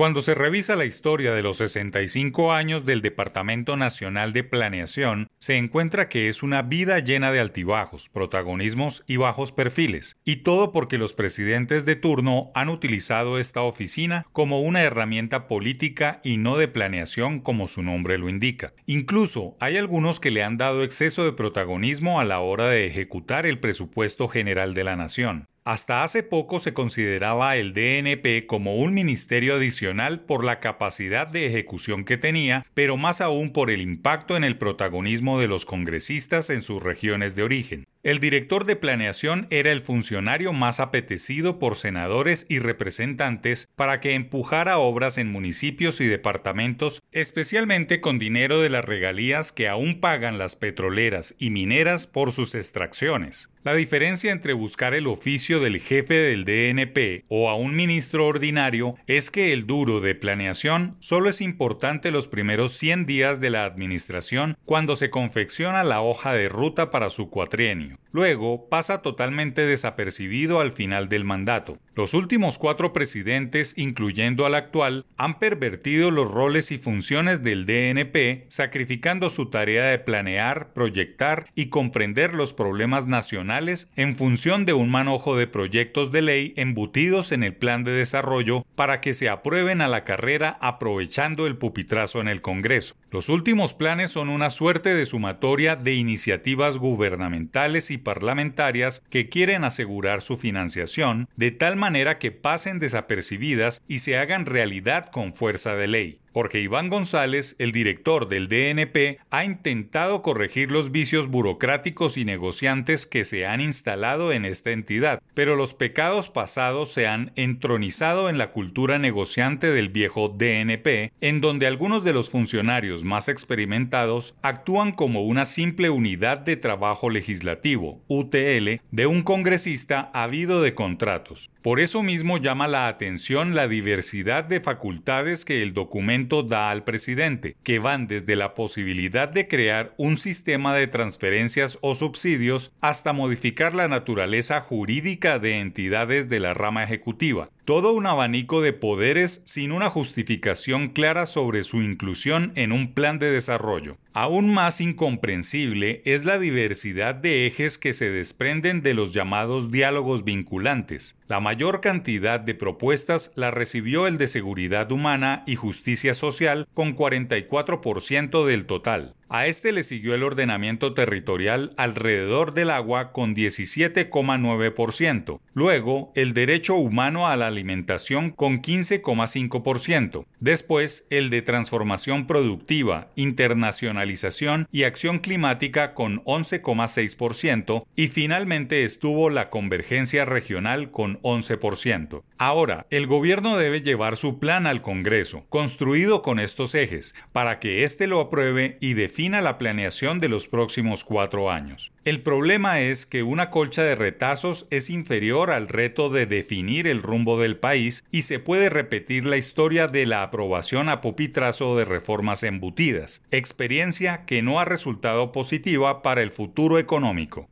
Cuando se revisa la historia de los 65 años del Departamento Nacional de Planeación, se encuentra que es una vida llena de altibajos, protagonismos y bajos perfiles, y todo porque los presidentes de turno han utilizado esta oficina como una herramienta política y no de planeación como su nombre lo indica. Incluso hay algunos que le han dado exceso de protagonismo a la hora de ejecutar el presupuesto general de la nación. Hasta hace poco se consideraba el DNP como un ministerio adicional por la capacidad de ejecución que tenía, pero más aún por el impacto en el protagonismo de los congresistas en sus regiones de origen. El director de planeación era el funcionario más apetecido por senadores y representantes para que empujara obras en municipios y departamentos, especialmente con dinero de las regalías que aún pagan las petroleras y mineras por sus extracciones. La diferencia entre buscar el oficio del jefe del DNP o a un ministro ordinario es que el duro de planeación solo es importante los primeros 100 días de la administración cuando se confecciona la hoja de ruta para su cuatrienio. Luego pasa totalmente desapercibido al final del mandato. Los últimos cuatro presidentes, incluyendo al actual, han pervertido los roles y funciones del DNP, sacrificando su tarea de planear, proyectar y comprender los problemas nacionales en función de un manojo de proyectos de ley embutidos en el plan de desarrollo para que se aprueben a la carrera aprovechando el pupitrazo en el Congreso. Los últimos planes son una suerte de sumatoria de iniciativas gubernamentales y parlamentarias que quieren asegurar su financiación de tal manera que pasen desapercibidas y se hagan realidad con fuerza de ley. Porque Iván González, el director del DNP, ha intentado corregir los vicios burocráticos y negociantes que se han instalado en esta entidad, pero los pecados pasados se han entronizado en la cultura negociante del viejo DNP, en donde algunos de los funcionarios más experimentados actúan como una simple unidad de trabajo legislativo, UTL, de un congresista habido de contratos. Por eso mismo llama la atención la diversidad de facultades que el documento da al presidente, que van desde la posibilidad de crear un sistema de transferencias o subsidios hasta modificar la naturaleza jurídica de entidades de la rama ejecutiva, todo un abanico de poderes sin una justificación clara sobre su inclusión en un plan de desarrollo. Aún más incomprensible es la diversidad de ejes que se desprenden de los llamados diálogos vinculantes. La mayor cantidad de propuestas la recibió el de seguridad humana y justicia social con 44% del total. A este le siguió el ordenamiento territorial alrededor del agua con 17,9%. Luego, el derecho humano a la alimentación con 15,5%. Después, el de transformación productiva, internacionalización y acción climática con 11,6%. Y finalmente estuvo la convergencia regional con 11%. Ahora, el gobierno debe llevar su plan al Congreso, construido con estos ejes, para que éste lo apruebe y defina la planeación de los próximos cuatro años. El problema es que una colcha de retazos es inferior al reto de definir el rumbo del país y se puede repetir la historia de la aprobación a pupitrazo de reformas embutidas, experiencia que no ha resultado positiva para el futuro económico.